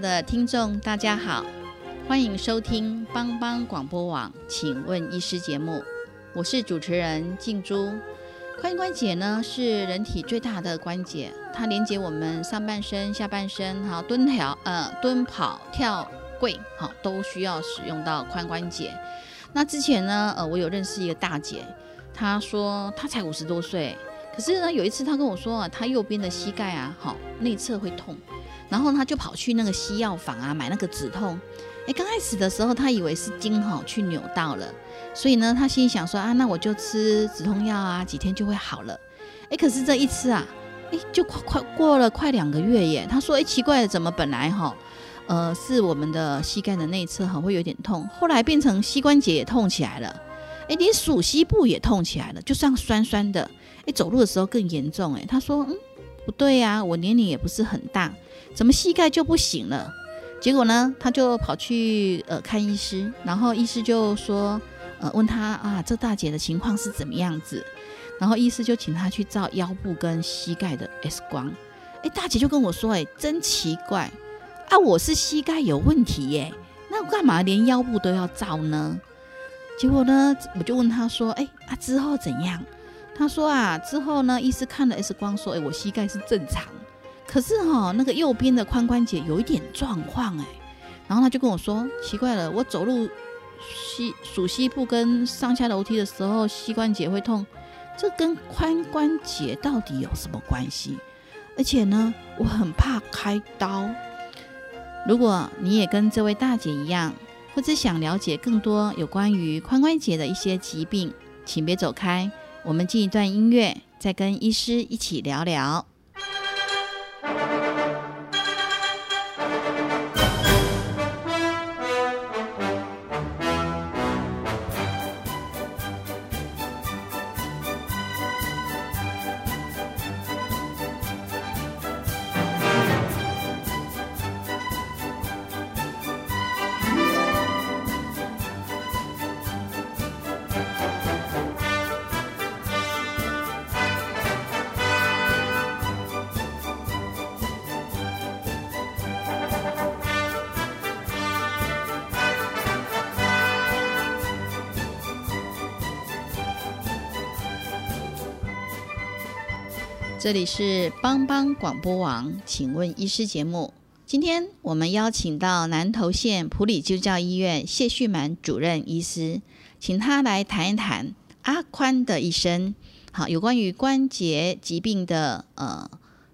的听众，大家好，欢迎收听帮帮广播网，请问医师节目，我是主持人静珠。髋关节呢是人体最大的关节，它连接我们上半身、下半身，好蹲跳、呃蹲跑、跳跪，好都需要使用到髋关节。那之前呢，呃我有认识一个大姐，她说她才五十多岁，可是呢有一次她跟我说啊，她右边的膝盖啊，好内侧会痛。然后他就跑去那个西药房啊，买那个止痛。哎，刚开始的时候，他以为是筋哈去扭到了，所以呢，他心里想说啊，那我就吃止痛药啊，几天就会好了。哎，可是这一吃啊，哎，就快快过了快两个月耶。他说，哎，奇怪，怎么本来哈，呃，是我们的膝盖的内侧哈会有点痛，后来变成膝关节也痛起来了，哎，连属膝部也痛起来了，就像酸酸的。哎，走路的时候更严重。哎，他说，嗯，不对呀，我年龄也不是很大。怎么膝盖就不行了？结果呢，他就跑去呃看医师，然后医师就说，呃问他啊，这大姐的情况是怎么样子？然后医师就请他去照腰部跟膝盖的 X 光。哎，大姐就跟我说，哎，真奇怪啊，我是膝盖有问题耶，那干嘛连腰部都要照呢？结果呢，我就问他说，哎啊之后怎样？他说啊，之后呢，医师看了 X 光说，哎，我膝盖是正常。可是哈，那个右边的髋关节有一点状况哎，然后他就跟我说，奇怪了，我走路膝属膝部跟上下楼梯的时候，膝关节会痛，这跟髋关节到底有什么关系？而且呢，我很怕开刀。如果你也跟这位大姐一样，或者想了解更多有关于髋关节的一些疾病，请别走开，我们进一段音乐，再跟医师一起聊聊。这里是帮帮广播网，请问医师节目。今天我们邀请到南投县普里救教医院谢旭满主任医师，请他来谈一谈阿宽的一生。好，有关于关节疾病的呃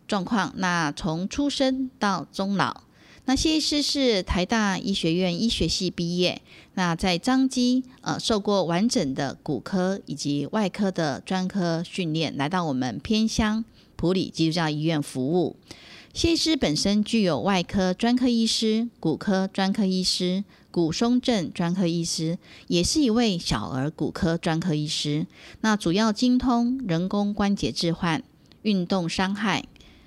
状况。那从出生到终老，那谢医师是台大医学院医学系毕业，那在张基呃受过完整的骨科以及外科的专科训练，来到我们偏乡。普里基督教医院服务，谢医师本身具有外科专科医师、骨科专科医师、骨松症专科医师，也是一位小儿骨科专科医师。那主要精通人工关节置换、运动伤害、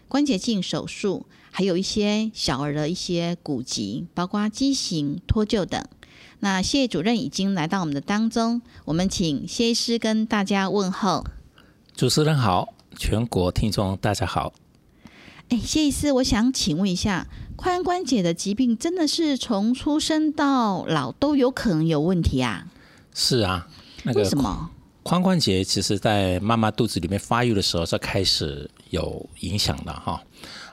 关节镜手术，还有一些小儿的一些骨疾，包括畸形、脱臼等。那谢主任已经来到我们的当中，我们请谢医师跟大家问候。主持人好。全国听众大家好，哎，谢医师，我想请问一下，髋关节的疾病真的是从出生到老都有可能有问题啊？是啊，那个什么髋关节，其实在妈妈肚子里面发育的时候就开始有影响了哈。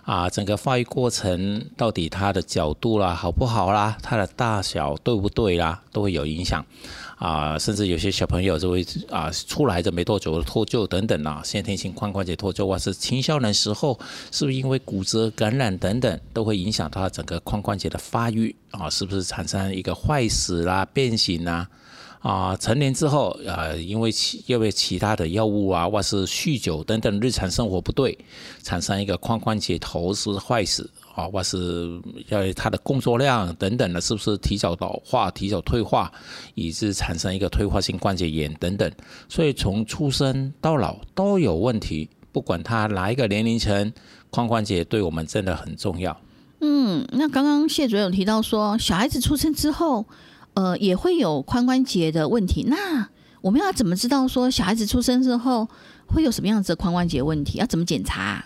啊，整个发育过程到底它的角度啦好不好啦，它的大小对不对啦，都会有影响。啊，甚至有些小朋友就会啊，出来的没多久脱臼等等啊，先天性髋关节脱臼或是青少年时候是不是因为骨折感染等等，都会影响他整个髋关节的发育啊，是不是产生一个坏死啦、变形啦？啊，啊成年之后，呃，因为其因为其他的药物啊，或是酗酒等等，日常生活不对，产生一个髋关节头是坏死啊，或是要他的工作量等等的，是不是提早老化、提早退化，以致产生一个退化性关节炎等等。所以从出生到老都有问题，不管他哪一个年龄层，髋关节对我们真的很重要。嗯，那刚刚谢主任有提到说，小孩子出生之后。呃，也会有髋关节的问题。那我们要怎么知道说小孩子出生之后会有什么样子的髋关节问题？要怎么检查？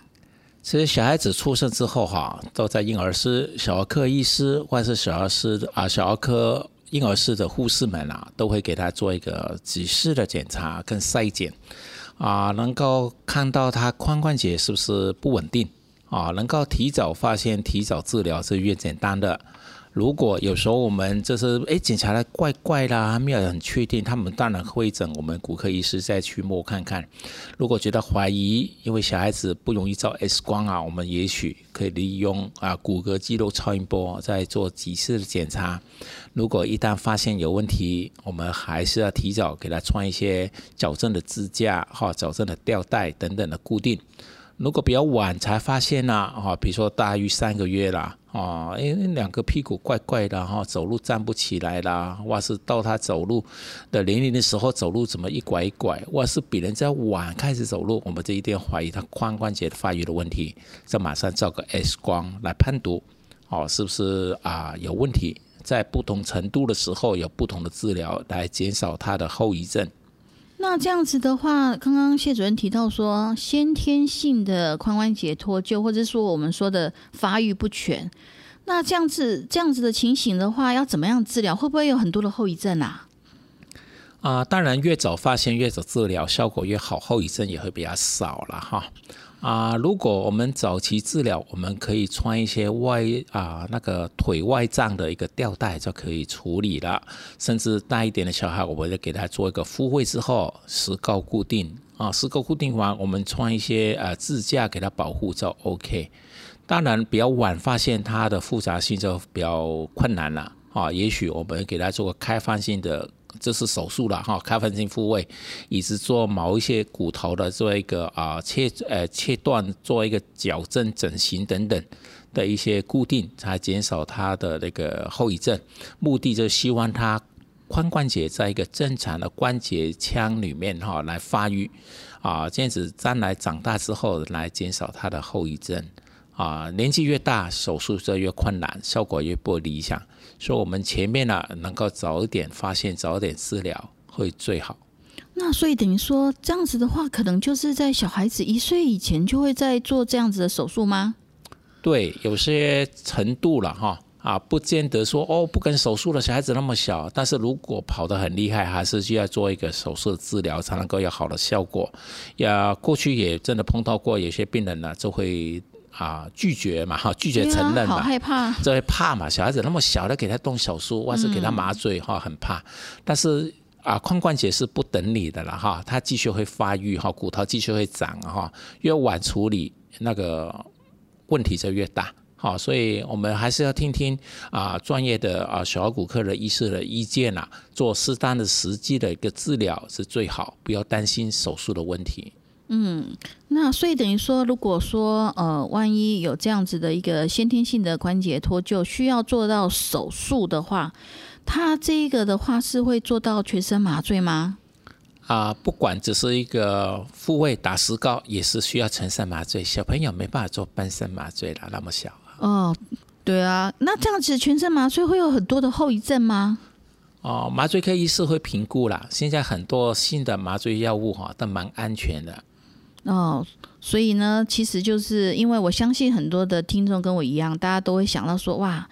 其实小孩子出生之后哈，都在婴儿室、小儿科医师或者是小儿室啊、小儿科婴儿室的护士们啊，都会给他做一个仔细的检查跟筛检啊，能够看到他髋关节是不是不稳定啊，能够提早发现、提早治疗是越简单的。如果有时候我们就是哎检查的怪怪的，没有很确定，他们当然会诊我们骨科医师再去摸看看。如果觉得怀疑，因为小孩子不容易照 X 光啊，我们也许可以利用啊骨骼肌肉超音波再做几次的检查。如果一旦发现有问题，我们还是要提早给他穿一些矫正的支架哈，矫正的吊带等等的固定。如果比较晚才发现呢，啊，比如说大于三个月啦，啊，哎，两个屁股怪怪的哈，走路站不起来啦，或是到他走路的年龄的时候走路怎么一拐一拐，或是比人家晚开始走路，我们这一定怀疑他髋关节发育的问题，再马上照个 X 光来判读，哦，是不是啊有问题？在不同程度的时候有不同的治疗来减少他的后遗症。那这样子的话，刚刚谢主任提到说，先天性的髋关节脱臼，或者说我们说的发育不全，那这样子这样子的情形的话，要怎么样治疗？会不会有很多的后遗症啊？啊，当然越早发现越早治疗，效果越好，后遗症也会比较少了哈。啊，如果我们早期治疗，我们可以穿一些外啊那个腿外脏的一个吊带就可以处理了。甚至大一点的小孩，我们就给他做一个复位之后石膏固定啊，石膏固定完，我们穿一些呃支架给他保护就 OK。当然比较晚发现它的复杂性就比较困难了啊，也许我们给他做个开放性的。这是手术了哈，开放性复位，以及做某一些骨头的做一个啊切呃切断，做一个矫正整形等等的一些固定，才减少它的那个后遗症。目的就是希望它髋关节在一个正常的关节腔里面哈来发育啊，这样子将来长大之后来减少它的后遗症。啊，年纪越大，手术就越困难，效果越不理想。所以，我们前面呢，能够早一点发现，早一点治疗会最好。那所以等于说，这样子的话，可能就是在小孩子一岁以前就会在做这样子的手术吗？对，有些程度了哈啊，不见得说哦，不跟手术的小孩子那么小，但是如果跑得很厉害，还是需要做一个手术治疗才能够有好的效果。呀，过去也真的碰到过有些病人呢，就会。啊，拒绝嘛，哈，拒绝承认嘛，好害怕，这会怕嘛？小孩子那么小，的给他动手术，或是给他麻醉，哈，很怕。但是啊，髋关节是不等你的了，哈，它继续会发育，哈，骨头继续会长，哈，越晚处理那个问题就越大，好，所以我们还是要听听啊专业的啊小儿骨科的医师的意见呐，做适当的实际的一个治疗是最好，不要担心手术的问题。嗯，那所以等于说，如果说呃，万一有这样子的一个先天性的关节脱臼，需要做到手术的话，他这个的话是会做到全身麻醉吗？啊，不管只是一个复位打石膏，也是需要全身麻醉。小朋友没办法做半身麻醉了，那么小。哦，对啊，那这样子全身麻醉会有很多的后遗症吗？哦，麻醉科医师会评估啦。现在很多新的麻醉药物哈都蛮安全的。哦，所以呢，其实就是因为我相信很多的听众跟我一样，大家都会想到说，哇。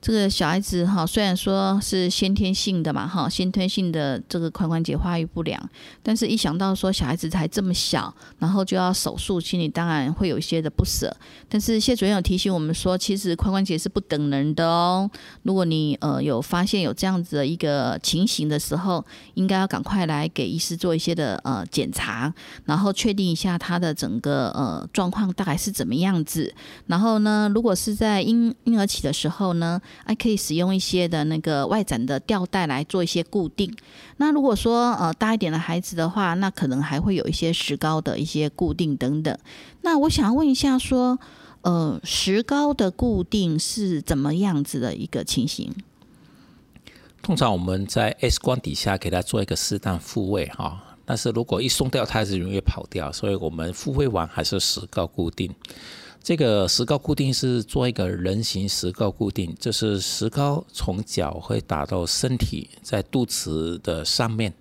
这个小孩子哈，虽然说是先天性的嘛哈，先天性的这个髋关节发育不良，但是一想到说小孩子才这么小，然后就要手术，心里当然会有一些的不舍。但是谢主任有提醒我们说，其实髋关节是不等人的哦。如果你呃有发现有这样子的一个情形的时候，应该要赶快来给医师做一些的呃检查，然后确定一下他的整个呃状况大概是怎么样子。然后呢，如果是在婴婴儿期的时候呢，还，可以使用一些的那个外展的吊带来做一些固定。那如果说呃大一点的孩子的话，那可能还会有一些石膏的一些固定等等。那我想问一下，说呃石膏的固定是怎么样子的一个情形？通常我们在 X 光底下给它做一个适当复位哈，但是如果一松掉，它是容易跑掉，所以我们复位完还是石膏固定。这个石膏固定是做一个人形石膏固定，就是石膏从脚会打到身体，在肚脐的上面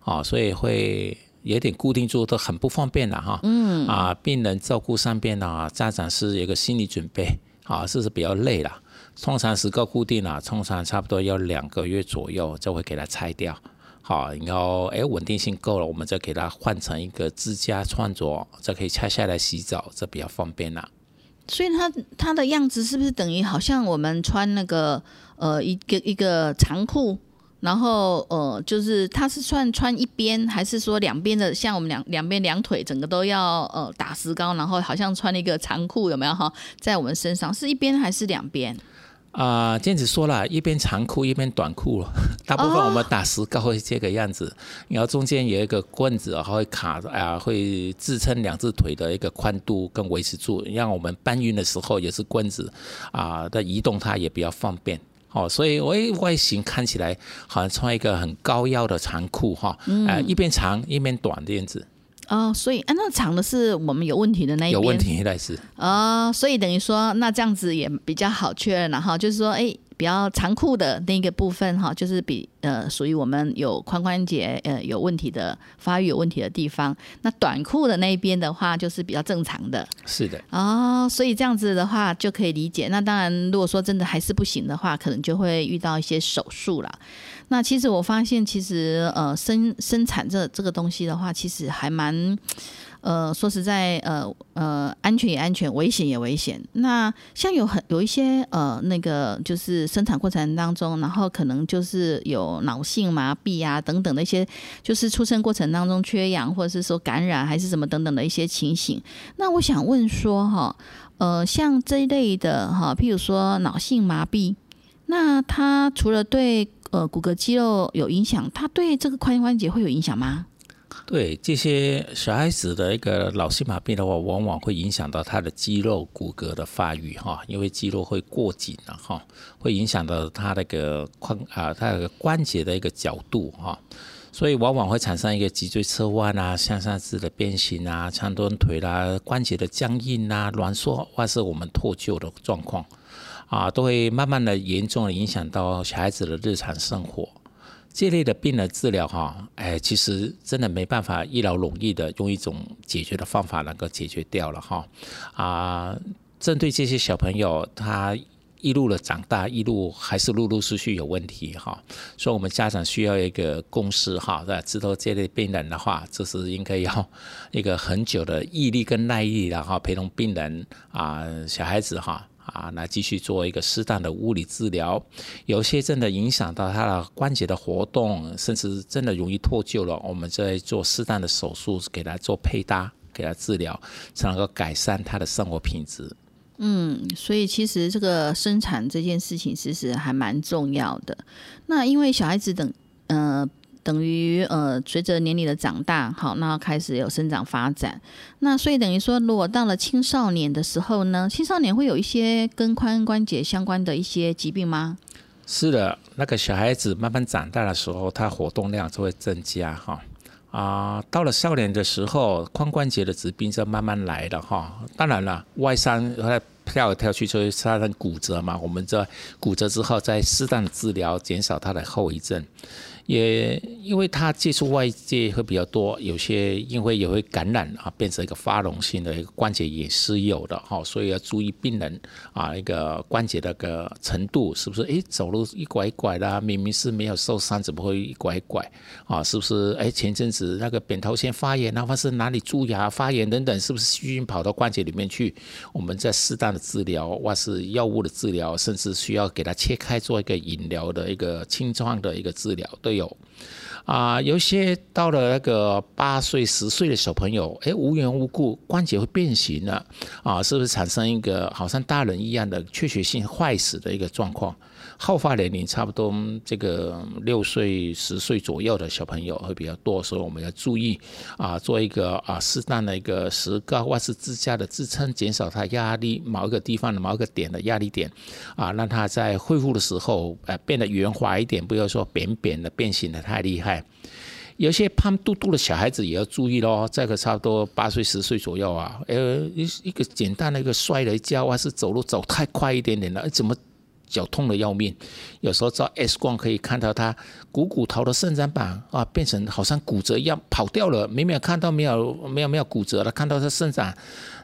啊，所以会有点固定住，都很不方便了哈。嗯啊，病人照顾上边啊，家长是有个心理准备啊，这是比较累了。通常石膏固定啊，通常差不多要两个月左右就会给它拆掉。好，然后哎稳定性够了，我们再给它换成一个支架穿着，这可以拆下来洗澡，这比较方便啦。所以它它的样子是不是等于好像我们穿那个呃一个一个长裤，然后呃就是它是算穿一边，还是说两边的像我们两两边两腿整个都要呃打石膏，然后好像穿了一个长裤有没有哈？在我们身上是一边还是两边？啊，这样子说了一边长裤一边短裤。大部分我们打石膏会这个样子，然后中间有一个棍子，然后会卡啊，会支撑两只腿的一个宽度跟维持住，让我们搬运的时候也是棍子啊的移动，它也比较方便。哦，所以外外形看起来好像穿一个很高腰的长裤哈，啊，一边长一边短这样子。哦，所以啊，那长的是我们有问题的那一边，有问题。哦，所以等于说，那这样子也比较好确认了哈，就是说，哎，比较长裤的那个部分哈，就是比呃属于我们有髋关节呃有问题的发育有问题的地方。那短裤的那一边的话，就是比较正常的。是的。哦，所以这样子的话就可以理解。那当然，如果说真的还是不行的话，可能就会遇到一些手术了。那其实我发现，其实呃生生产这这个东西的话，其实还蛮呃说实在呃呃安全也安全，危险也危险。那像有很有一些呃那个就是生产过程当中，然后可能就是有脑性麻痹啊等等的一些，就是出生过程当中缺氧或者是说感染还是什么等等的一些情形。那我想问说哈呃像这一类的哈，譬如说脑性麻痹，那它除了对呃，骨骼肌肉有影响，它对这个髋关节会有影响吗？对这些小孩子的一个脑性麻痹的话，往往会影响到他的肌肉骨骼的发育哈，因为肌肉会过紧了哈，会影响到他那个髋啊，他那个关节的一个角度哈，所以往往会产生一个脊椎侧弯啊、向上肢的变形啊、长短腿啦、关节的僵硬啊、挛缩或是我们脱臼的状况。啊，都会慢慢的严重的影响到小孩子的日常生活。这类的病的治疗，哈，哎，其实真的没办法一劳永逸的用一种解决的方法能够解决掉了，哈。啊，针对这些小朋友，他一路的长大，一路还是陆陆续续有问题，哈。所以，我们家长需要一个共识，哈，在知道这类病人的话，这是应该要一个很久的毅力跟耐力的哈，陪同病人啊，小孩子哈。啊，来继续做一个适当的物理治疗，有些真的影响到他的关节的活动，甚至真的容易脱臼了，我们再做适当的手术，给他做配搭，给他治疗，才能够改善他的生活品质。嗯，所以其实这个生产这件事情其实还蛮重要的。那因为小孩子等，呃。等于呃，随着年龄的长大，好，那开始有生长发展。那所以等于说，如果到了青少年的时候呢，青少年会有一些跟髋关节相关的一些疾病吗？是的，那个小孩子慢慢长大的时候，他活动量就会增加哈啊。到了少年的时候，髋关节的疾病就慢慢来了哈。当然了，外伤他跳来跳去就会发生骨折嘛。我们在骨折之后，再适当的治疗，减少他的后遗症。也因为他接触外界会比较多，有些因为也会感染啊，变成一个发脓性的一个关节也是有的哈，所以要注意病人啊一个关节的个程度是不是？诶，走路一拐一拐的，明明是没有受伤，怎么会一拐一拐啊？是不是？诶，前阵子那个扁桃腺发炎，哪怕是哪里蛀牙发炎等等，是不是细菌跑到关节里面去？我们在适当的治疗，或是药物的治疗，甚至需要给他切开做一个引疗的一个清创的一个治疗，对。有啊，有些到了那个八岁、十岁的小朋友，哎，无缘无故关节会变形了，啊，是不是产生一个好像大人一样的缺血性坏死的一个状况？好发年龄差不多这个六岁、十岁左右的小朋友会比较多，所以我们要注意啊，做一个啊适当的一个石膏或是支架的支撑，减少它压力某一个地方的某一个点的压力点，啊，让它在恢复的时候呃变得圆滑一点，不要说扁扁的变形的太厉害。有些胖嘟嘟的小孩子也要注意咯，这个差不多八岁、十岁左右啊，呃一一个简单的一个摔了一跤，或是走路走太快一点点了，怎么？脚痛的要命，有时候照 X 光可以看到他股骨头的伸展板啊，变成好像骨折一样跑掉了。明明看到没有没有没有骨折了，看到他伸展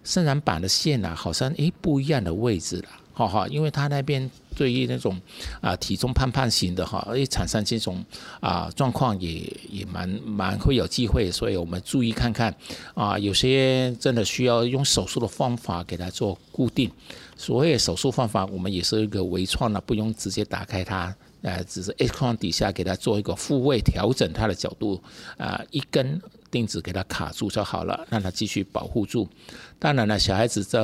伸展板的线啊，好像诶不一样的位置了。哈哈，因为他那边对于那种啊体重胖胖型的哈，会产生这种啊状况也也蛮蛮会有机会，所以我们注意看看啊，有些真的需要用手术的方法给他做固定。所谓手术方法，我们也是一个微创的，不用直接打开它，呃，只是 X 光底下给他做一个复位调整它的角度，啊，一根。钉子给它卡住就好了，让它继续保护住。当然了，小孩子在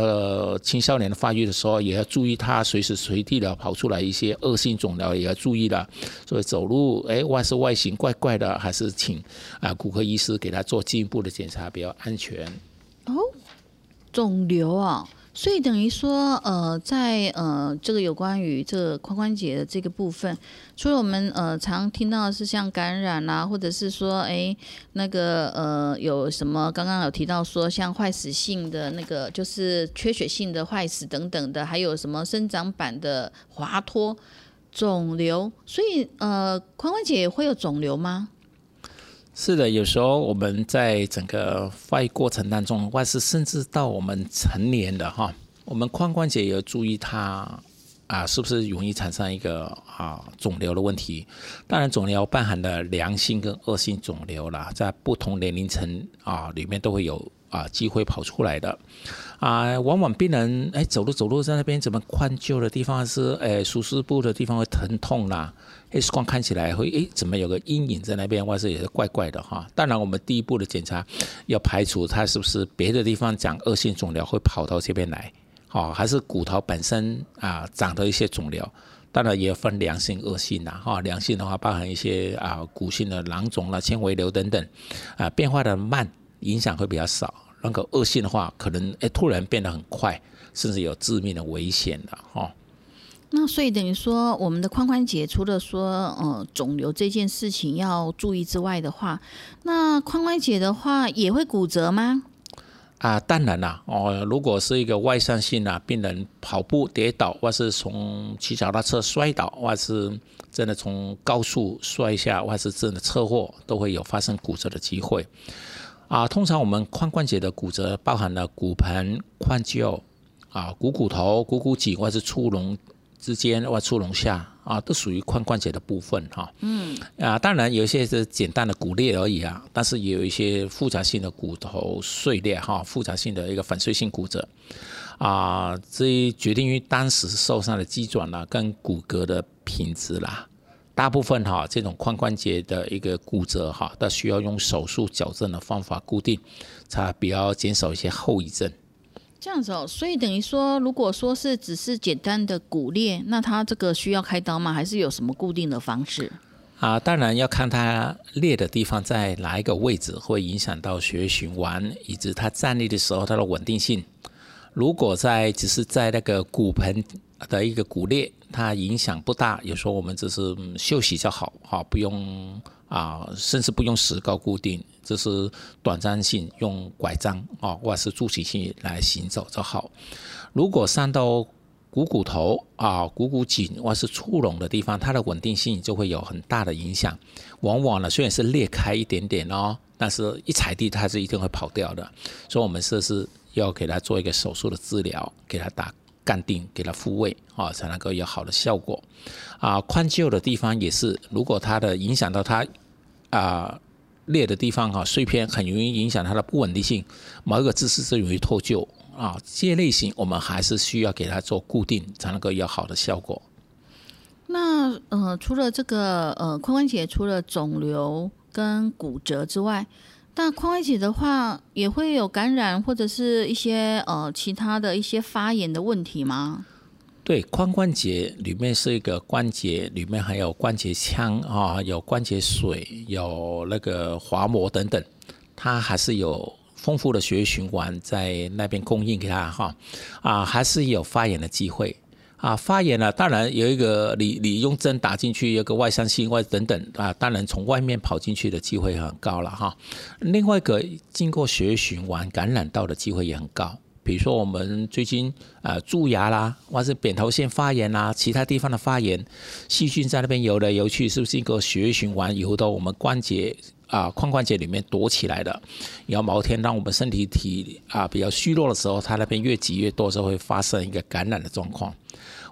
青少年发育的时候，也要注意他随时随地的跑出来一些恶性肿瘤，也要注意了。所以走路，哎，外是外形怪怪的，还是请啊骨科医师给他做进一步的检查比较安全。哦，肿瘤啊。所以等于说，呃，在呃这个有关于这个髋关节的这个部分，除了我们呃常听到是像感染啦，或者是说，哎，那个呃有什么刚刚有提到说像坏死性的那个就是缺血性的坏死等等的，还有什么生长板的滑脱、肿瘤，所以呃髋关节会有肿瘤吗？是的，有时候我们在整个发育过程当中，或是甚至到我们成年的哈，我们髋关节也要注意它啊，是不是容易产生一个啊肿瘤的问题？当然，肿瘤包含的良性跟恶性肿瘤啦，在不同年龄层啊里面都会有啊机会跑出来的。啊，往往病人哎走路走路在那边怎么髋臼的地方是哎舒适部的地方会疼痛啦，X 光看起来会哎怎么有个阴影在那边，或是也是怪怪的哈。当然，我们第一步的检查要排除它是不是别的地方长恶性肿瘤会跑到这边来，好，还是骨头本身啊长的一些肿瘤。当然也分良性、恶性呐哈。良性的话包含一些啊骨性的囊肿啦、纤维瘤等等，啊变化的慢，影响会比较少。那个恶性的话，可能哎突然变得很快，甚至有致命的危险的哈。那所以等于说，我们的髋关节除了说呃肿瘤这件事情要注意之外的话，那髋关节的话也会骨折吗？啊，当然啦哦，如果是一个外伤性啊，病人跑步跌倒，或是从骑脚踏车摔倒，或是真的从高速摔下，或是真的车祸，都会有发生骨折的机会。啊，通常我们髋关节的骨折包含了骨盆、髋臼啊、股骨头、股骨颈或是触龙之间或触龙下啊，都属于髋关节的部分哈。嗯。啊，当然有一些是简单的骨裂而已啊，但是也有一些复杂性的骨头碎裂哈，复杂性的一个粉碎性骨折啊，这决定于当时受伤的肌转啦跟骨骼的品质啦。大部分哈这种髋关节的一个骨折哈，它需要用手术矫正的方法固定，才比较减少一些后遗症。这样子哦，所以等于说，如果说是只是简单的骨裂，那它这个需要开刀吗？还是有什么固定的方式？啊，当然要看它裂的地方在哪一个位置，会影响到血液循环，以及它站立的时候它的稳定性。如果在只是在那个骨盆的一个骨裂，它影响不大。有时候我们只是休息就好，哈，不用啊，甚至不用石膏固定，就是短暂性，用拐杖啊，或者是助行器来行走就好。如果伤到股骨头啊、股骨颈或是触拢的地方，它的稳定性就会有很大的影响。往往呢，虽然是裂开一点点哦，但是一踩地它是一定会跑掉的。所以，我们这是。要给他做一个手术的治疗，给他打干定，给他复位啊，才能够有好的效果。啊，髋臼的地方也是，如果它的影响到它啊裂的地方哈，碎片很容易影响它的不稳定性，某一个姿势是容易脱臼啊。这些类型我们还是需要给它做固定，才能够有好的效果。那呃，除了这个呃髋关节，除了肿瘤。跟骨折之外，那髋关节的话也会有感染或者是一些呃其他的一些发炎的问题吗？对，髋关节里面是一个关节，里面还有关节腔啊，有关节水，有那个滑膜等等，它还是有丰富的血液循环在那边供应给它哈啊，还是有发炎的机会啊。发炎了，当然有一个你你用针打进去，有个外伤性外等等啊，当然从外面跑进去的机会很高了哈。另外一个经过血液循环感染到的机会也很高。比如说我们最近呃蛀牙啦，或是扁桃腺发炎啦，其他地方的发炎，细菌在那边游来游去，是不是一个血液循环游到我们关节啊髋关节里面躲起来的？然后毛天让我们身体体啊比较虚弱的时候，它那边越挤越多，就会发生一个感染的状况。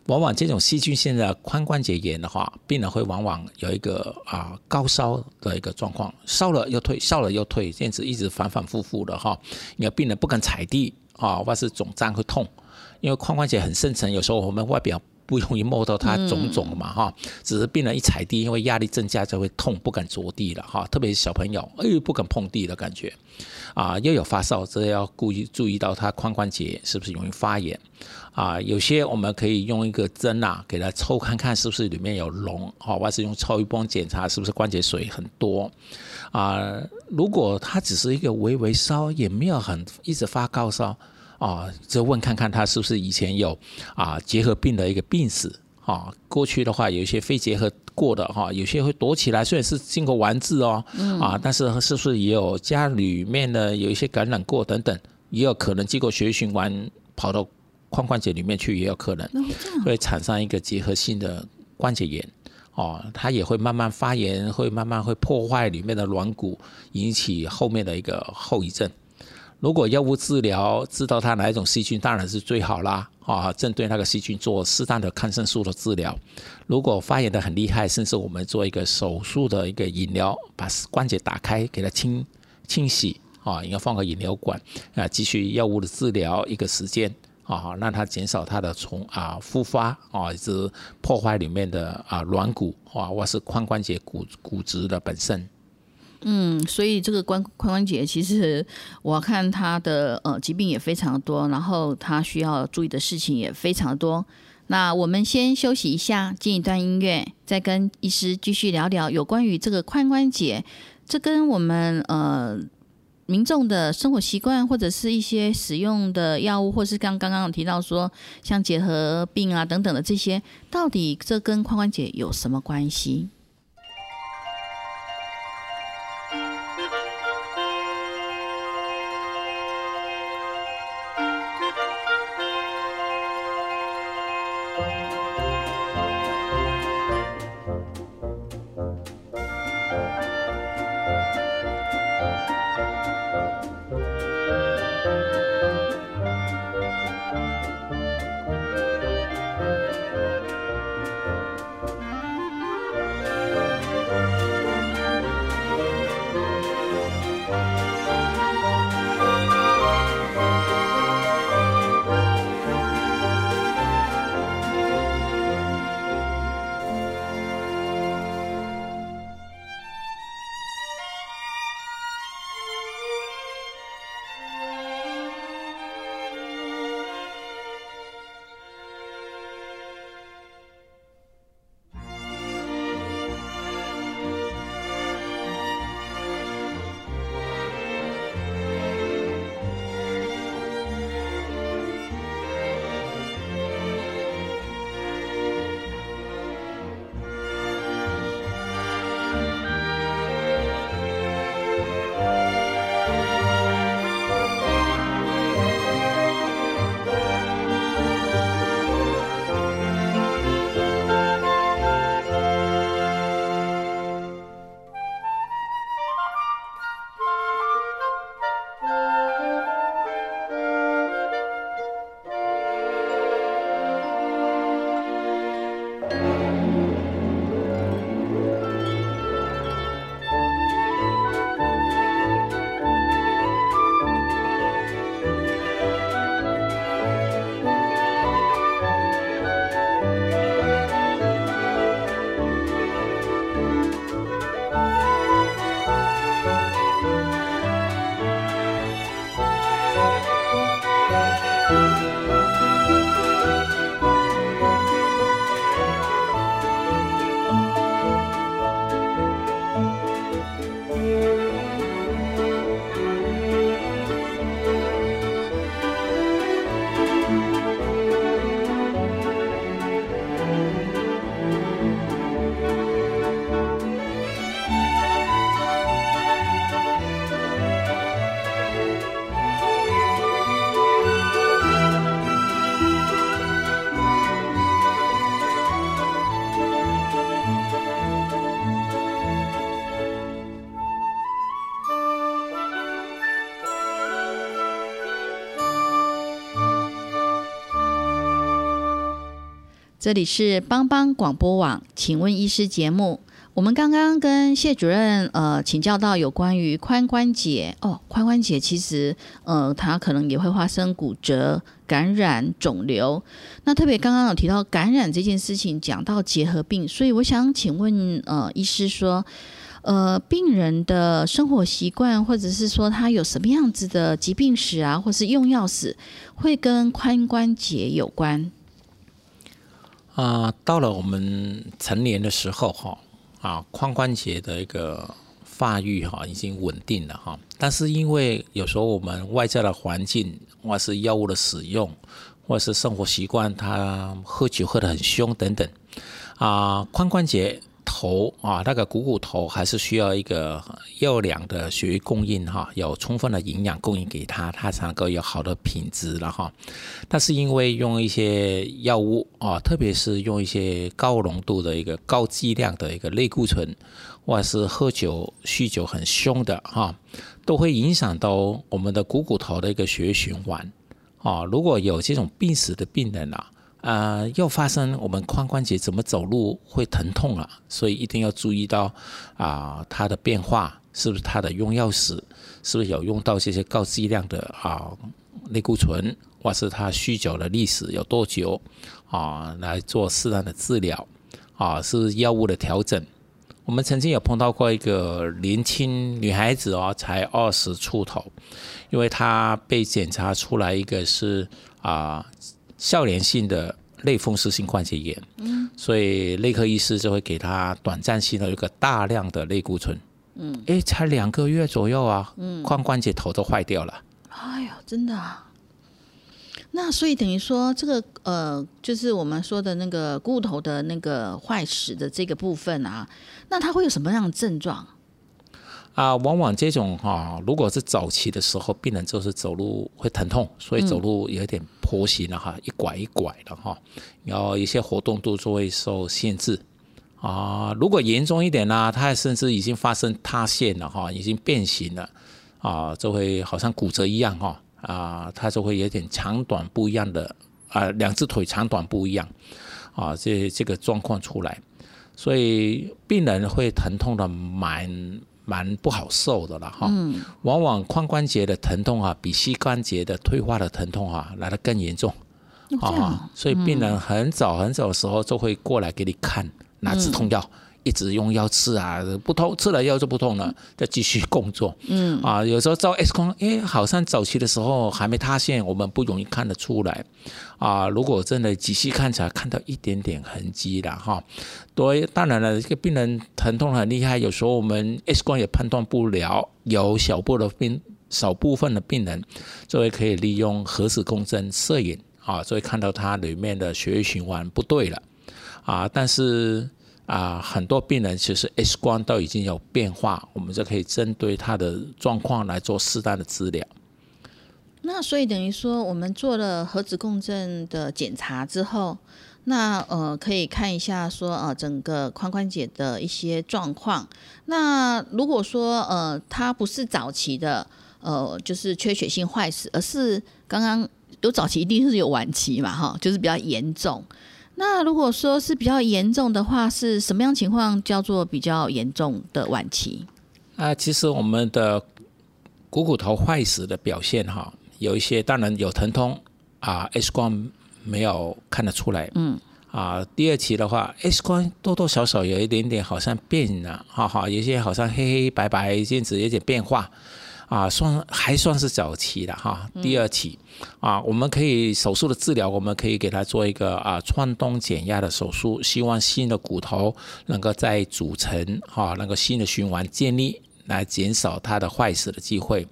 往往这种细菌性的髋关节炎的话，病人会往往有一个啊高烧的一个状况，烧了又退，烧了又退，这样子一直反反复复的哈。你看病人不敢踩地。啊，或是肿胀会痛，因为髋关节很深层，有时候我们外表不容易摸到它肿肿嘛，哈，只是病人一踩地，因为压力增加就会痛，不敢着地了，哈，特别是小朋友，哎，不敢碰地的感觉，啊，又有发烧，这要故意注意到他髋关节是不是容易发炎，啊，有些我们可以用一个针啊，给他抽看看是不是里面有脓，好，或是用超音波检查是不是关节水很多。啊，如果他只是一个微微烧，也没有很一直发高烧，啊，就问看看他是不是以前有啊结核病的一个病史，啊，过去的话有一些肺结核过的哈，有些会躲起来，虽然是经过完治哦，啊，但是是不是也有家里面的有一些感染过等等，也有可能经过血液循环跑到髋关节里面去，也有可能会产生一个结核性的关节炎。哦，它也会慢慢发炎，会慢慢会破坏里面的软骨，引起后面的一个后遗症。如果药物治疗知道它哪一种细菌，当然是最好啦。啊，针对那个细菌做适当的抗生素的治疗。如果发炎的很厉害，甚至我们做一个手术的一个引疗，把关节打开，给它清清洗啊，应该放个引流管啊，继续药物的治疗一个时间。啊，让它减少它的从啊复发啊，一直破坏里面的啊软骨啊，或是髋关节骨骨质的本身。嗯，所以这个关髋关节其实我看它的呃疾病也非常多，然后它需要注意的事情也非常多。那我们先休息一下，进一段音乐，再跟医师继续聊聊有关于这个髋关节，这跟我们呃。民众的生活习惯，或者是一些使用的药物，或是刚刚刚提到说像结核病啊等等的这些，到底这跟髋关节有什么关系？这里是帮帮广播网，请问医师节目。我们刚刚跟谢主任呃请教到有关于髋关节哦，髋关节其实呃它可能也会发生骨折、感染、肿瘤。那特别刚刚有提到感染这件事情，讲到结核病，所以我想请问呃医师说，呃病人的生活习惯，或者是说他有什么样子的疾病史啊，或是用药史，会跟髋关节有关？啊，到了我们成年的时候哈。啊，髋关节的一个发育哈已经稳定了哈，但是因为有时候我们外在的环境，或是药物的使用，或是生活习惯，他喝酒喝得很凶等等，啊，髋关节。头啊，那个股骨头还是需要一个优良的血液供应哈，有充分的营养供应给他，他才能够有好的品质了哈。但是因为用一些药物啊，特别是用一些高浓度的一个高剂量的一个类固醇，或者是喝酒酗酒很凶的哈，都会影响到我们的股骨头的一个血液循环啊。如果有这种病史的病人啊。呃，又发生我们髋关节怎么走路会疼痛了，所以一定要注意到啊，它的变化是不是它的用药史，是不是有用到这些高剂量的啊类固醇，或是它酗酒的历史有多久啊，来做适当的治疗啊，是药物的调整。我们曾经有碰到过一个年轻女孩子哦，才二十出头，因为她被检查出来一个是啊。笑脸性的类风湿性关节炎，嗯，所以内科医师就会给他短暂性的一个大量的类固醇，嗯，哎，才两个月左右啊，嗯，髋关节头都坏掉了，哎呦，真的啊，那所以等于说这个呃，就是我们说的那个骨头的那个坏死的这个部分啊，那它会有什么样的症状？啊，往往这种哈，如果是早期的时候，病人就是走路会疼痛，所以走路有点坡形了哈，一拐一拐的哈，然后一些活动度就会受限制啊。如果严重一点呢，它甚至已经发生塌陷了哈，已经变形了啊，就会好像骨折一样哈啊，它就会有点长短不一样的啊，两只腿长短不一样啊，这这个状况出来，所以病人会疼痛的蛮。蛮不好受的了哈，往往髋关节的疼痛啊，比膝关节的退化的疼痛啊来的更严重啊，所以病人很早很早的时候就会过来给你看拿止痛药。一直用药吃啊，不痛，吃了药就不痛了，再继续工作。嗯啊，有时候照 X 光，哎，好像早期的时候还没塌陷，我们不容易看得出来。啊，如果真的仔细看起来，看到一点点痕迹了哈。对，当然了，这个病人疼痛很厉害，有时候我们 X 光也判断不了。有小部的病，少部分的病人，作为可以利用核磁共振摄影啊，就会看到它里面的血液循环不对了啊，但是。啊，很多病人其实 X 光都已经有变化，我们就可以针对他的状况来做适当的治疗。那所以等于说，我们做了核磁共振的检查之后，那呃可以看一下说呃整个髋关节的一些状况。那如果说呃它不是早期的呃就是缺血性坏死，而是刚刚有早期一定是有晚期嘛哈，就是比较严重。那如果说是比较严重的话，是什么样情况叫做比较严重的晚期？啊，其实我们的股骨头坏死的表现哈，有一些当然有疼痛啊，X 光没有看得出来。嗯。啊，第二期的话，X 光多多少少有一点点好像变了，哈哈，有些好像黑黑白白这样子有点变化。啊，算还算是早期的哈，第二期啊，我们可以手术的治疗，我们可以给他做一个啊穿动减压的手术，希望新的骨头能够再组成哈，那个新的循环建立，来减少它的坏死的机会。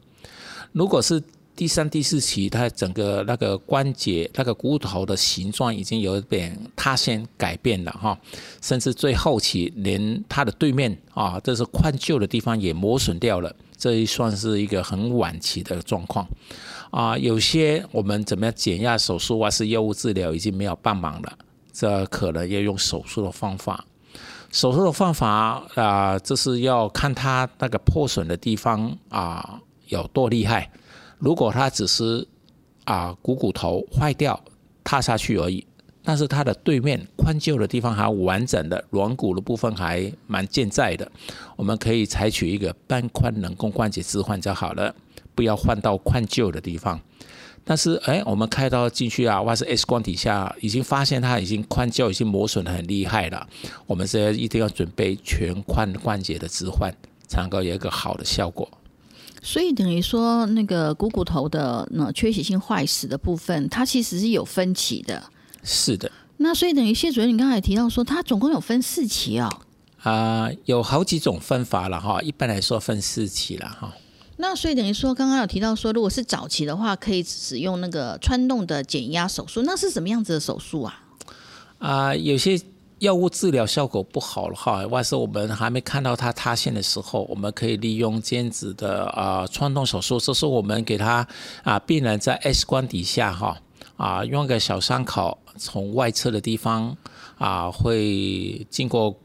如果是第三、第四期，它整个那个关节、那个骨头的形状已经有点塌陷改变了哈，甚至最后期连它的对面啊，这是宽臼的地方也磨损掉了。这一算是一个很晚期的状况啊，有些我们怎么样减压手术或是药物治疗已经没有帮忙了，这可能要用手术的方法。手术的方法啊，这是要看它那个破损的地方啊有多厉害。如果它只是啊股骨头坏掉塌下去而已，但是它的对面髋臼的地方还完整的，软骨的部分还蛮健在的。我们可以采取一个半髋人工关节置换就好了，不要换到髋臼的地方。但是，哎，我们开刀进去啊，或是 X 光底下已经发现它已经髋臼已经磨损的很厉害了。我们这一定要准备全髋关节的置换，才能够有一个好的效果。所以等于说，那个股骨头的那缺血性坏死的部分，它其实是有分期的。是的。那所以等于谢主任，你刚才提到说，它总共有分四期哦。啊，有好几种分法了哈。一般来说分四期了哈。那所以等于说，刚刚有提到说，如果是早期的话，可以使用那个穿洞的减压手术。那是什么样子的手术啊？啊，有些药物治疗效果不好了哈，或是我们还没看到它塌陷的时候，我们可以利用尖子的啊穿洞手术。这是我们给他啊病人在 X 光底下哈啊用个小伤口，从外侧的地方啊会经过。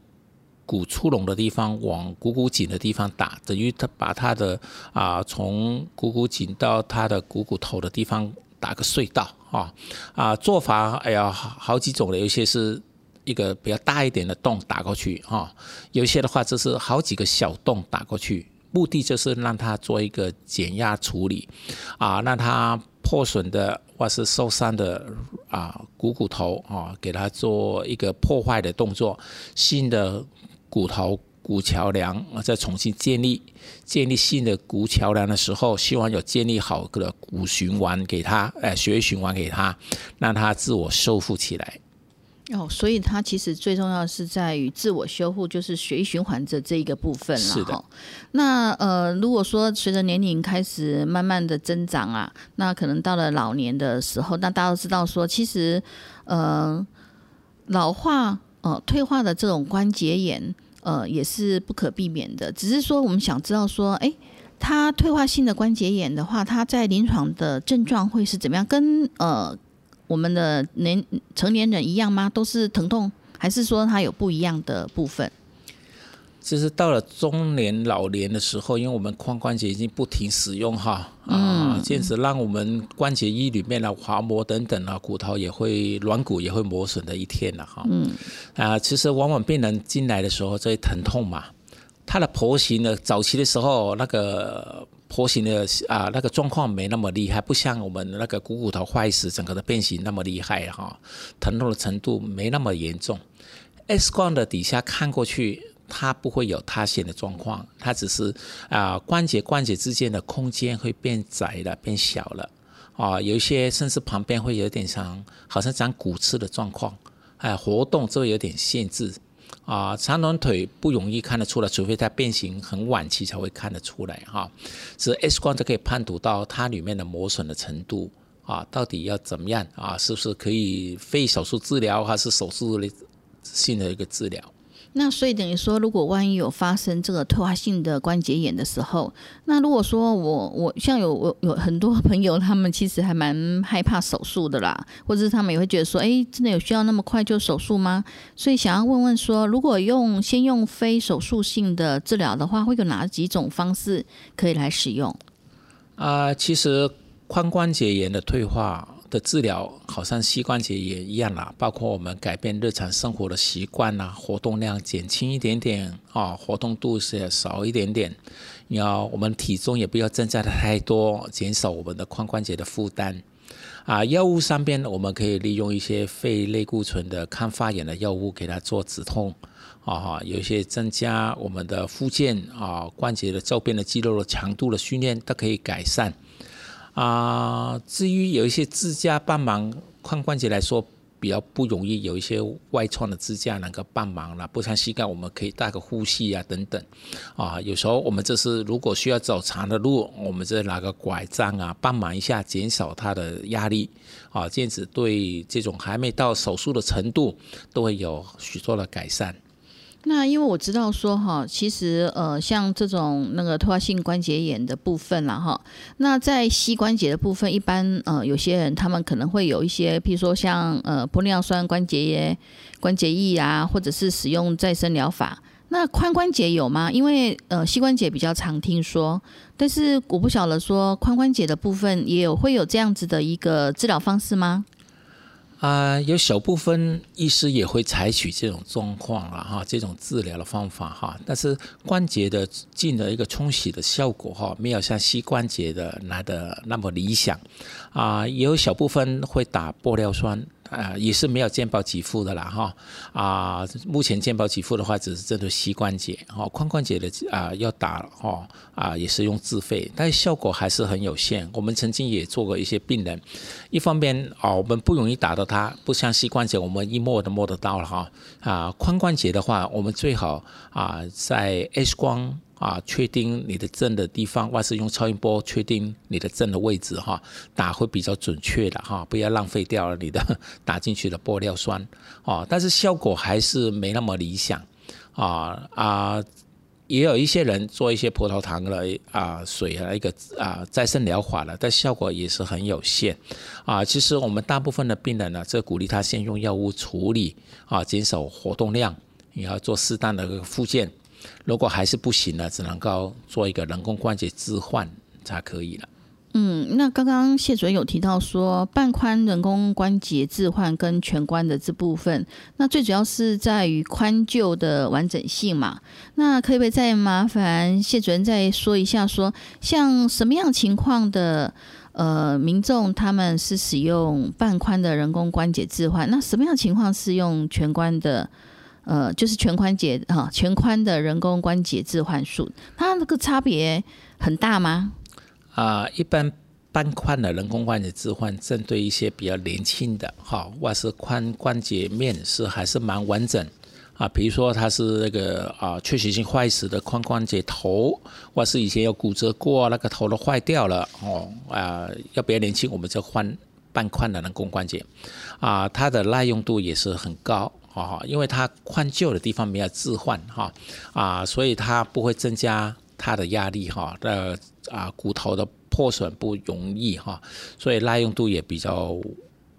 骨粗隆的地方往股骨颈的地方打，等于他把他的啊从股骨颈到他的股骨头的地方打个隧道啊啊做法哎呀好几种的，有些是一个比较大一点的洞打过去哈，有些的话就是好几个小洞打过去，目的就是让他做一个减压处理啊，让它破损的或是受伤的啊股骨头啊，给它做一个破坏的动作，新的。骨头骨桥梁啊，再重新建立建立新的骨桥梁的时候，希望有建立好个骨循环给它，哎，血液循环给它，让它自我修复起来。哦，所以它其实最重要是在于自我修复，就是血液循环的这一个部分了。是的。那呃，如果说随着年龄开始慢慢的增长啊，那可能到了老年的时候，那大家都知道说，其实呃，老化。呃，退化的这种关节炎，呃，也是不可避免的。只是说，我们想知道说，哎，它退化性的关节炎的话，它在临床的症状会是怎么样？跟呃我们的年成年人一样吗？都是疼痛，还是说它有不一样的部分？就是到了中年老年的时候，因为我们髋关节已经不停使用哈，啊，这样子让我们关节衣里面的滑膜等等啊，骨头也会软骨也会磨损的一天了哈。嗯，啊，其实往往病人进来的时候，这些疼痛嘛，他的婆行呢，早期的时候那个婆形的啊那个状况没那么厉害，不像我们那个股骨头坏死整个的变形那么厉害哈，疼痛的程度没那么严重。X 光的底下看过去。它不会有塌陷的状况，它只是啊关节关节之间的空间会变窄了、变小了啊，有一些甚至旁边会有点像好像长骨刺的状况，哎，活动就会有点限制啊。长短腿不容易看得出来，除非它变形很晚期才会看得出来哈。是 X 光就可以判读到它里面的磨损的程度啊，到底要怎么样啊？是不是可以非手术治疗，还是手术性的一个治疗？那所以等于说，如果万一有发生这个退化性的关节炎的时候，那如果说我我像有我有很多朋友，他们其实还蛮害怕手术的啦，或者是他们也会觉得说，哎，真的有需要那么快就手术吗？所以想要问问说，如果用先用非手术性的治疗的话，会有哪几种方式可以来使用？啊，其实髋关节炎的退化。的治疗好像膝关节也一样啦，包括我们改变日常生活的习惯啦，活动量减轻一点点啊，活动度是少一点点，要我们体重也不要增加的太多，减少我们的髋关节的负担啊。药物上边我们可以利用一些肺类固醇的抗发炎的药物给它做止痛啊，有一些增加我们的附件啊关节的周边的肌肉的强度的训练都可以改善。啊，至于有一些支架帮忙髋关节来说比较不容易，有一些外创的支架能够帮忙了，不像膝盖我们可以带个呼吸啊等等。啊，有时候我们这是如果需要走长的路，我们这拿个拐杖啊帮忙一下，减少它的压力。啊，这样子对这种还没到手术的程度，都会有许多的改善。那因为我知道说哈，其实呃，像这种那个退化性关节炎的部分啦哈，那在膝关节的部分，一般呃，有些人他们可能会有一些，譬如说像呃玻尿酸关节炎、关节液啊，或者是使用再生疗法。那髋关节有吗？因为呃膝关节比较常听说，但是我不晓得说髋关节的部分也有会有这样子的一个治疗方式吗？啊，有小部分医师也会采取这种状况了哈，这种治疗的方法哈，但是关节的进的一个冲洗的效果哈，没有像膝关节的来的那么理想啊，也有小部分会打玻尿酸。啊，也是没有健保给付的啦，哈啊，目前健保给付的话，只是针对膝关节，哈，髋关节的啊要打，哦啊也是用自费，但是效果还是很有限。我们曾经也做过一些病人，一方面啊，我们不容易打到它，不像膝关节，我们一摸都摸得到了，哈啊，髋关节的话，我们最好啊在 X 光。啊，确定你的正的地方，或是用超音波确定你的正的位置哈，打会比较准确的哈，不要浪费掉了你的 打进去的玻尿酸啊。但是效果还是没那么理想啊啊，也有一些人做一些葡萄糖的啊水啊一个啊再生疗法了，但效果也是很有限啊。其实我们大部分的病人呢，这鼓励他先用药物处理啊，减少活动量，也要做适当的复健。如果还是不行了，只能够做一个人工关节置换才可以了。嗯，那刚刚谢主任有提到说，半髋人工关节置换跟全关的这部分，那最主要是在于髋臼的完整性嘛。那可不可以再麻烦谢主任再说一下，说像什么样情况的呃民众他们是使用半髋的人工关节置换，那什么样情况是用全关的？呃，就是全髋节哈，全髋的人工关节置换术，它那个差别很大吗？啊，一般半髋的人工关节置换，针对一些比较年轻的哈，或是髋关节面是还是蛮完整啊。比如说他是那个啊，缺血性坏死的髋关节头，或是以前有骨折过，那个头都坏掉了哦啊，要比较年轻，我们就换半髋的人工关节啊，它的耐用度也是很高。哦，因为它宽旧的地方没有置换哈啊，所以它不会增加它的压力哈的啊骨头的破损不容易哈，所以耐用度也比较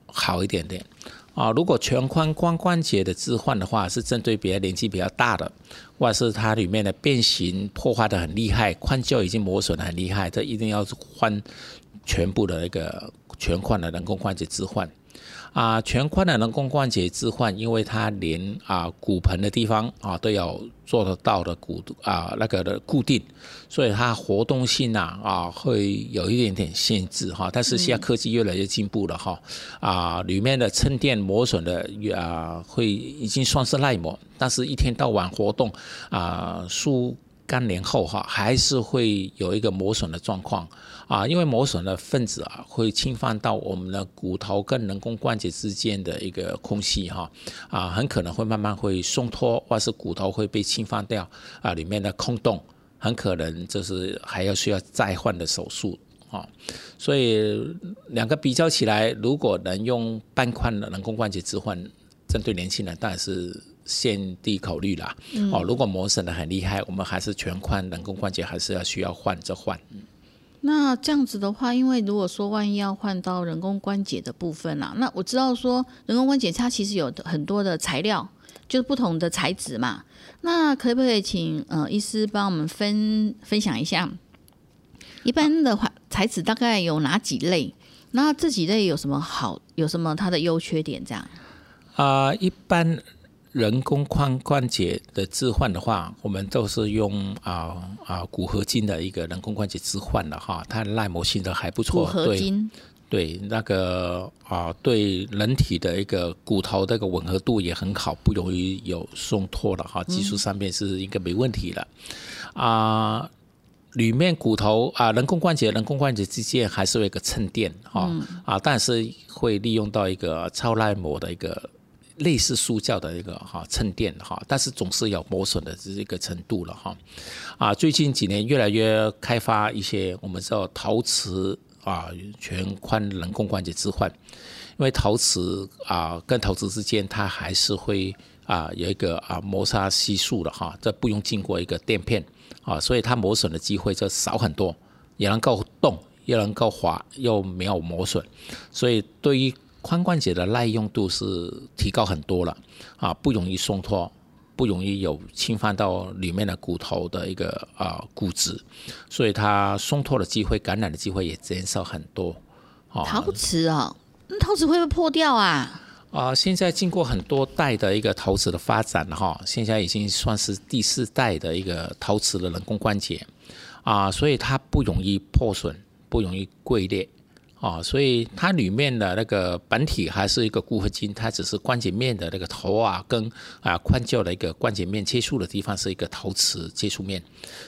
好一点点啊。如果全髋髋关节的置换的话，是针对比较年纪比较大的，或者是它里面的变形破坏的很厉害，髋臼已经磨损的很厉害，这一定要换全部的那个全髋的人工关节置换。啊，全髋的人工关节置换，因为它连啊骨盆的地方啊都有做得到的骨啊那个的固定，所以它活动性啊啊会有一点点限制哈。但是现在科技越来越进步了哈，啊里面的衬垫磨损的啊会已经算是耐磨，但是一天到晚活动啊数。干年后哈，还是会有一个磨损的状况啊，因为磨损的分子啊，会侵犯到我们的骨头跟人工关节之间的一个空隙哈啊，很可能会慢慢会松脱，或是骨头会被侵犯掉啊，里面的空洞很可能就是还要需要再换的手术啊，所以两个比较起来，如果能用半宽的人工关节置换，针对年轻人当然是。先地考虑啦，哦，如果磨损的很厉害，我们还是全髋人工关节还是要需要换着换。那这样子的话，因为如果说万一要换到人工关节的部分啦，那我知道说人工关节它其实有很多的材料，就是不同的材质嘛。那可不可以请呃医师帮我们分分享一下，一般的话材质大概有哪几类？那这几类有什么好？有什么它的优缺点？这样啊，一般。人工髋关节的置换的话，我们都是用啊啊骨合金的一个人工关节置换的哈，它耐磨性都还不错。骨合金对那个啊，对人体的一个骨头的一个吻合度也很好，不容易有松脱了哈，技术上面是应该没问题的啊。里面骨头啊，人工关节、人工关节之间还是有一个衬垫哈啊，但是会利用到一个超耐磨的一个。类似塑胶的一个哈衬垫哈，但是总是有磨损的这一个程度了哈。啊，最近几年越来越开发一些我们叫陶瓷啊全髋人工关节置换，因为陶瓷啊跟陶瓷之间它还是会啊有一个啊磨砂系数的哈，这不用经过一个垫片啊，所以它磨损的机会就少很多，也能够动，又能够滑，又没有磨损，所以对于。髋关节的耐用度是提高很多了啊，不容易松脱，不容易有侵犯到里面的骨头的一个啊骨质，所以它松脱的机会、感染的机会也减少很多。陶瓷啊，那陶瓷会不会破掉啊？啊，现在经过很多代的一个陶瓷的发展哈，现在已经算是第四代的一个陶瓷的人工关节啊，所以它不容易破损，不容易龟裂啊，所以它里面的那个本体还是一个固合金，它只是关节面的那个头啊跟啊髋臼的一个关节面接触的地方是一个陶瓷接触面，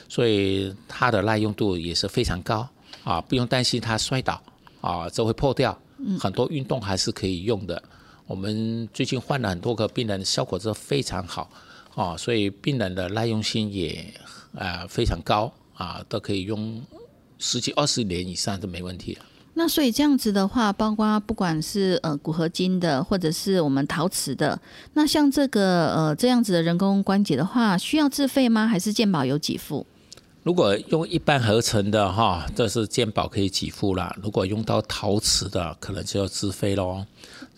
所以它的耐用度也是非常高啊，不用担心它摔倒啊就会破掉，很多运动还是可以用的。我们最近换了很多个病人，效果都非常好，啊，所以病人的耐用性也啊非常高啊，都可以用十几二十年以上都没问题。那所以这样子的话，包括不管是呃骨合金的，或者是我们陶瓷的，那像这个呃这样子的人工关节的话，需要自费吗？还是健保有给付？如果用一般合成的哈，这是健保可以给付啦。如果用到陶瓷的，可能就要自费喽。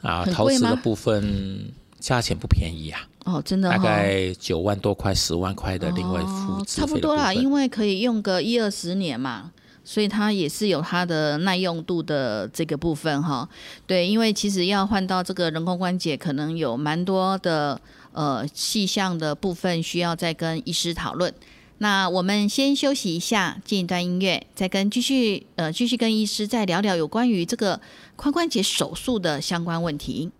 啊，陶瓷的部分价钱不便宜啊！哦，真的，大概九万多块、十万块的另外付差不多啦，因为可以用个一二十年嘛，所以它也是有它的耐用度的这个部分哈。对，因为其实要换到这个人工关节，可能有蛮多的呃细项的部分需要再跟医师讨论。那我们先休息一下，进一段音乐，再跟继续呃继续跟医师再聊聊有关于这个髋关节手术的相关问题。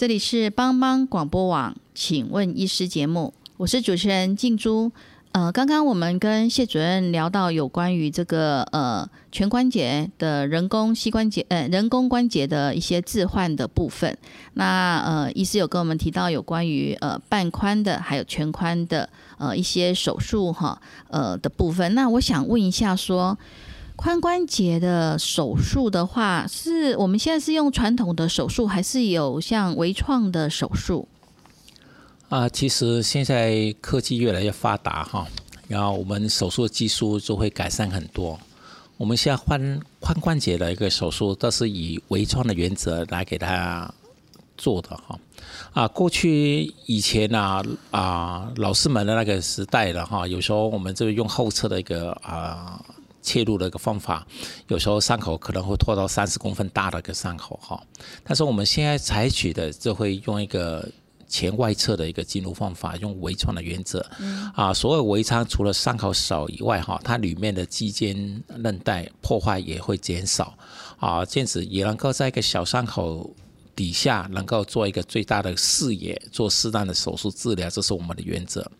这里是帮帮广播网，请问医师节目，我是主持人静珠。呃，刚刚我们跟谢主任聊到有关于这个呃全关节的人工膝关节呃人工关节的一些置换的部分。那呃，医师有跟我们提到有关于呃半宽的还有全宽的呃一些手术哈呃的部分。那我想问一下，说髋关节的手术的话，是我们现在是用传统的手术，还是有像微创的手术？啊，其实现在科技越来越发达哈，然后我们手术技术就会改善很多。我们现在髋髋关节的一个手术都是以微创的原则来给他做的哈。啊，过去以前呢啊，老师们的那个时代的哈，有时候我们就用后侧的一个啊切入的一个方法，有时候伤口可能会拖到三十公分大的一个伤口哈。但是我们现在采取的就会用一个。前外侧的一个进入方法，用微创的原则，啊，所有微创除了伤口少以外，哈，它里面的肌腱韧带破坏也会减少，啊，这样子也能够在一个小伤口底下，能够做一个最大的视野，做适当的手术治疗，这是我们的原则。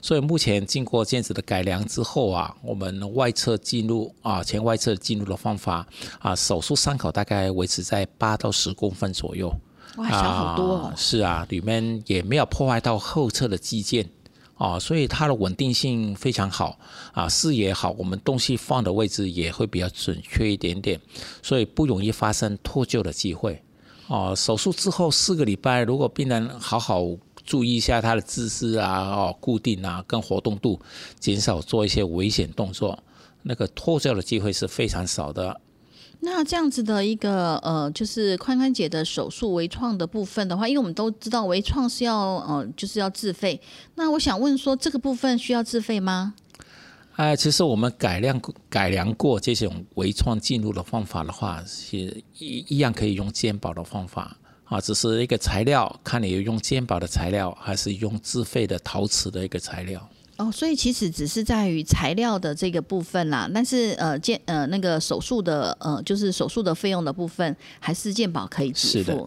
所以目前经过这样子的改良之后啊，我们外侧进入啊，前外侧进入的方法啊，手术伤口大概维持在八到十公分左右。哇，小好多哦！是啊，里面也没有破坏到后侧的肌腱啊，所以它的稳定性非常好啊，视野好，我们东西放的位置也会比较准确一点点，所以不容易发生脱臼的机会哦。手术之后四个礼拜，如果病人好好注意一下他的姿势啊、哦固定啊、跟活动度，减少做一些危险动作，那个脱臼的机会是非常少的。那这样子的一个呃，就是髋关节的手术微创的部分的话，因为我们都知道微创是要呃，就是要自费。那我想问说，这个部分需要自费吗？哎，其实我们改良改良过这种微创进入的方法的话，是一一样可以用肩保的方法啊，只是一个材料，看你用肩保的材料还是用自费的陶瓷的一个材料。哦，所以其实只是在于材料的这个部分啦，但是呃，健呃那个手术的呃，就是手术的费用的部分，还是健保可以支付。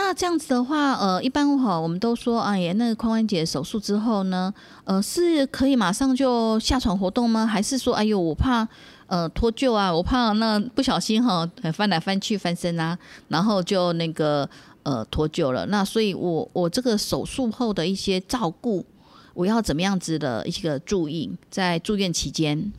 那这样子的话，呃，一般哈，我们都说，哎呀，那个髋关节手术之后呢，呃，是可以马上就下床活动吗？还是说，哎呦，我怕呃脱臼啊，我怕那不小心哈翻来翻去翻身啊，然后就那个呃脱臼了。那所以我我这个手术后的一些照顾。我要怎么样子的一个注意，在住院期间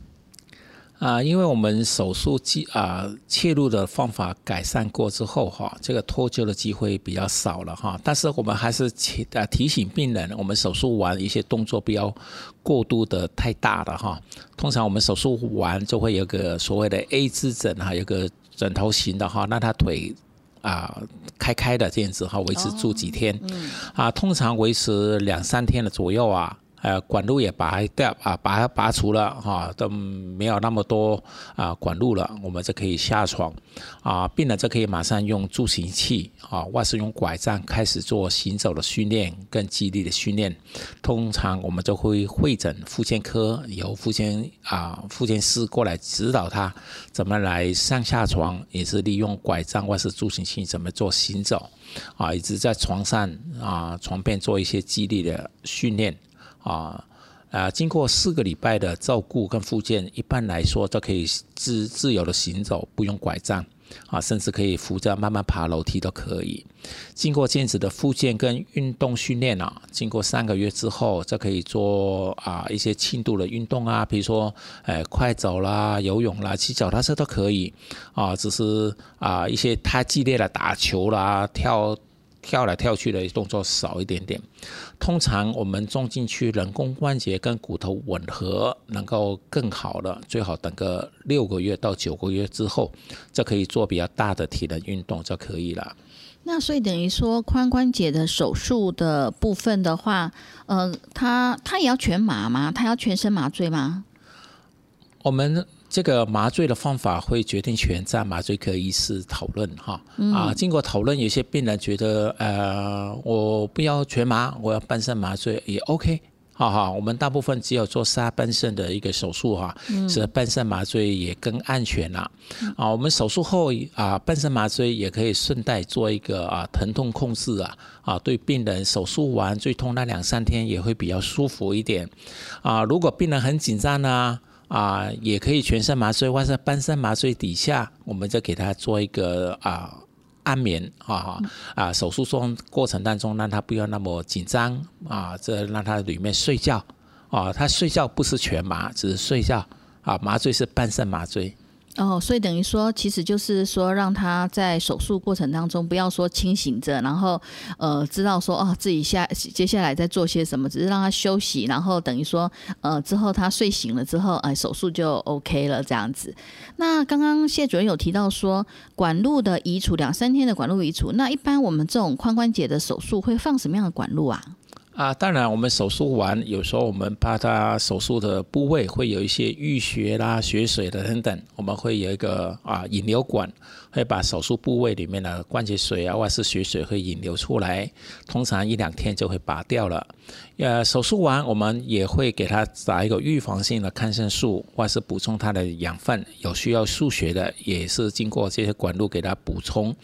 啊，因为我们手术技啊切入的方法改善过之后哈，这个脱臼的机会比较少了哈。但是我们还是提啊提醒病人，我们手术完一些动作不要过度的太大了哈。通常我们手术完就会有个所谓的 A 字枕哈，有个枕头型的哈，那他腿。啊，开开的这样子哈，维持住几天，啊，通常维持两三天的左右啊。呃，管路也拔掉啊，拔拔除了哈，都没有那么多啊管路了，我们就可以下床啊，病人就可以马上用助行器啊，或是用拐杖开始做行走的训练跟肌力的训练。通常我们就会会诊妇健科，由妇健啊妇健师过来指导他怎么来上下床，也是利用拐杖或是助行器怎么做行走啊，一直在床上啊床边做一些肌力的训练。啊啊！经过四个礼拜的照顾跟复健，一般来说都可以自自由的行走，不用拐杖啊，甚至可以扶着慢慢爬楼梯都可以。经过这样子的复健跟运动训练啊，经过三个月之后，就可以做啊一些轻度的运动啊，比如说呃快走啦、游泳啦、骑脚踏车都可以啊，只是啊一些太激烈的打球啦、跳。跳来跳去的动作少一点点，通常我们种进去人工关节跟骨头吻合能够更好的，最好等个六个月到九个月之后，就可以做比较大的体能运动就可以了。那所以等于说髋关节的手术的部分的话，呃，他他也要全麻吗？他要全身麻醉吗？我们。这个麻醉的方法会决定全在麻醉科医师讨论哈。啊，经过讨论，有些病人觉得呃，我不要全麻，我要半身麻醉也 OK 哈哈，我们大部分只有做下半身的一个手术哈，是半身麻醉也更安全啦。啊，我们手术后啊，半身麻醉也可以顺带做一个啊疼痛控制啊，啊，对病人手术完最痛那两三天也会比较舒服一点。啊，如果病人很紧张呢，啊，啊也可以全身麻醉或者半身麻醉底下，我们就给他做一个啊。安眠啊啊！手术中过程当中，让他不要那么紧张啊，这让他里面睡觉啊。他睡觉不是全麻，只是睡觉啊。麻醉是半身麻醉。哦，所以等于说，其实就是说，让他在手术过程当中不要说清醒着，然后呃，知道说哦，自己下接下来在做些什么，只是让他休息，然后等于说呃，之后他睡醒了之后，哎，手术就 OK 了这样子。那刚刚谢主任有提到说，管路的移除两三天的管路移除，那一般我们这种髋关节的手术会放什么样的管路啊？啊，当然，我们手术完，有时候我们怕他手术的部位会有一些淤血啦、血水的等等，我们会有一个啊引流管。会把手术部位里面的关节水啊，或是血水会引流出来，通常一两天就会拔掉了。呃，手术完我们也会给他打一个预防性的抗生素，或是补充他的养分。有需要输血的，也是经过这些管路给他补充。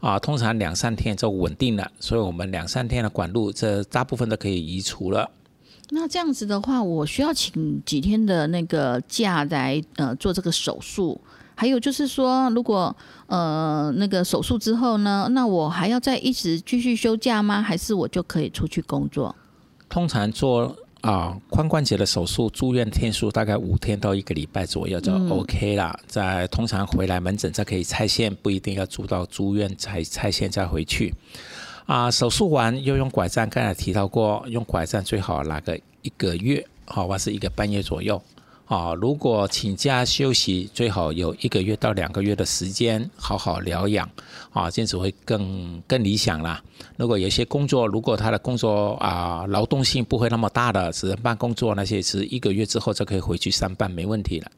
啊，通常两三天就稳定了，所以我们两三天的管路，这大部分都可以移除了。那这样子的话，我需要请几天的那个假来呃做这个手术？还有就是说，如果呃那个手术之后呢，那我还要再一直继续休假吗？还是我就可以出去工作？通常做啊髋关节的手术，住院天数大概五天到一个礼拜左右就 OK 了。在通常回来门诊再可以拆线，不一定要住到住院才拆线再回去。啊，手术完又用拐杖，刚才提到过，用拐杖最好拿个一个月，好，或是一个半月左右。啊，如果请假休息，最好有一个月到两个月的时间好好疗养，啊，这样子会更更理想啦。如果有些工作，如果他的工作啊劳动性不会那么大的，只能办工作那些，是一个月之后就可以回去上班，没问题了。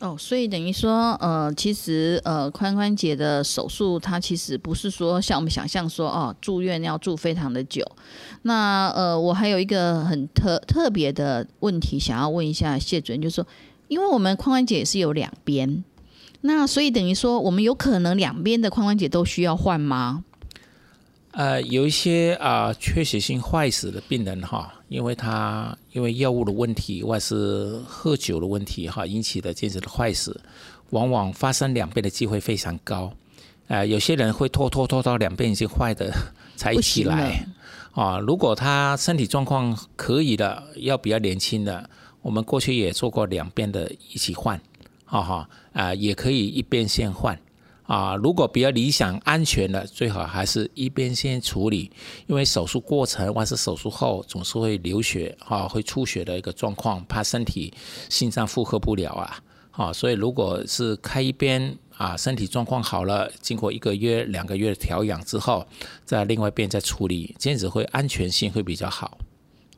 哦，所以等于说，呃，其实呃，髋关节的手术，它其实不是说像我们想象说，哦，住院要住非常的久。那呃，我还有一个很特特别的问题想要问一下谢主任，就是说，因为我们髋关节是有两边，那所以等于说，我们有可能两边的髋关节都需要换吗？呃，有一些啊缺血性坏死的病人哈，因为他因为药物的问题，或是喝酒的问题哈引起的这样子的坏死，往往发生两边的机会非常高。呃，有些人会拖拖拖到两边已经坏的才起来啊。如果他身体状况可以的，要比较年轻的，我们过去也做过两边的一起换，哈哈啊，也可以一边先换。啊，如果比较理想、安全的，最好还是一边先处理，因为手术过程或是手术后总是会流血啊，会出血的一个状况，怕身体心脏负荷不了啊，啊，所以如果是开一边啊，身体状况好了，经过一个月、两个月调养之后，在另外一边再处理，这样子会安全性会比较好。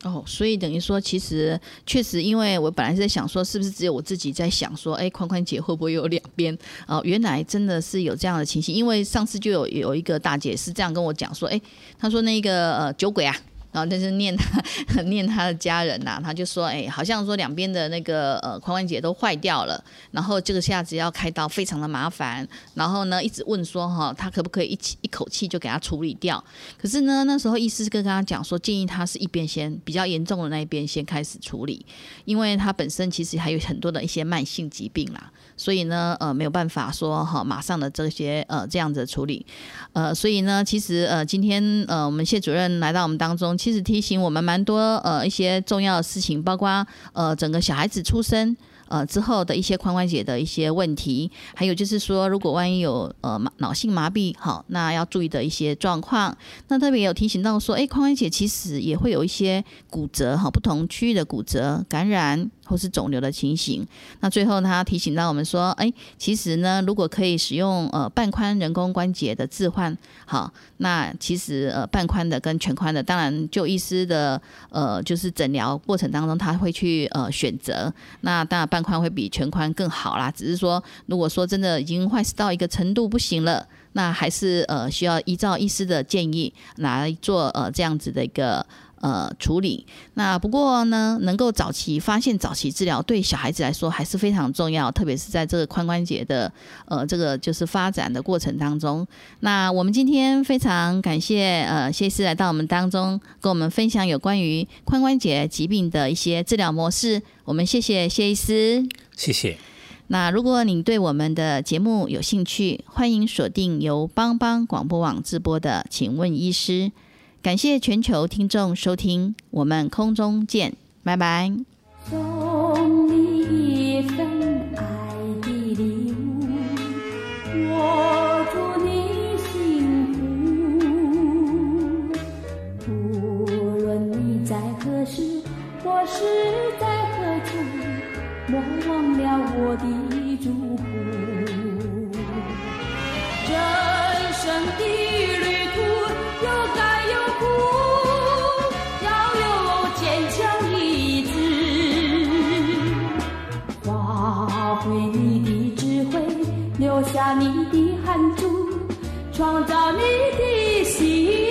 哦，所以等于说，其实确实，因为我本来是在想说，是不是只有我自己在想说，哎，宽宽姐会不会有两边？哦，原来真的是有这样的情形。因为上次就有有一个大姐是这样跟我讲说，哎，她说那个呃酒鬼啊。然后但是念他 念他的家人呐，他就说，哎，好像说两边的那个呃髋关节都坏掉了，然后这个下子要开刀非常的麻烦，然后呢一直问说哈，他可不可以一起一口气就给他处理掉？可是呢那时候医师跟跟他讲说，建议他是一边先比较严重的那一边先开始处理，因为他本身其实还有很多的一些慢性疾病啦。所以呢，呃，没有办法说哈，马上的这些呃这样子处理，呃，所以呢，其实呃，今天呃，我们谢主任来到我们当中，其实提醒我们蛮多呃一些重要的事情，包括呃整个小孩子出生。呃，之后的一些髋关节的一些问题，还有就是说，如果万一有呃脑性麻痹，好，那要注意的一些状况。那特别有提醒到说，哎，髋关节其实也会有一些骨折，哈，不同区域的骨折、感染或是肿瘤的情形。那最后他提醒到我们说，哎，其实呢，如果可以使用呃半宽人工关节的置换，好，那其实呃半宽的跟全宽的，当然就医师的呃就是诊疗过程当中，他会去呃选择。那当然半宽会比全宽更好啦，只是说，如果说真的已经坏死到一个程度不行了，那还是呃需要依照医师的建议来做呃这样子的一个呃处理。那不过呢，能够早期发现、早期治疗，对小孩子来说还是非常重要，特别是在这个髋关节的呃这个就是发展的过程当中。那我们今天非常感谢呃谢医师来到我们当中，跟我们分享有关于髋关节疾病的一些治疗模式。我们谢谢谢医师，谢谢。那如果您对我们的节目有兴趣，欢迎锁定由帮帮广播网直播的《请问医师》。感谢全球听众收听，我们空中见，拜拜。送你一份爱的礼物，我祝你幸福。无论你在何时，或是在何处，莫忘了我的祝福。人生的汗珠，创造你的心。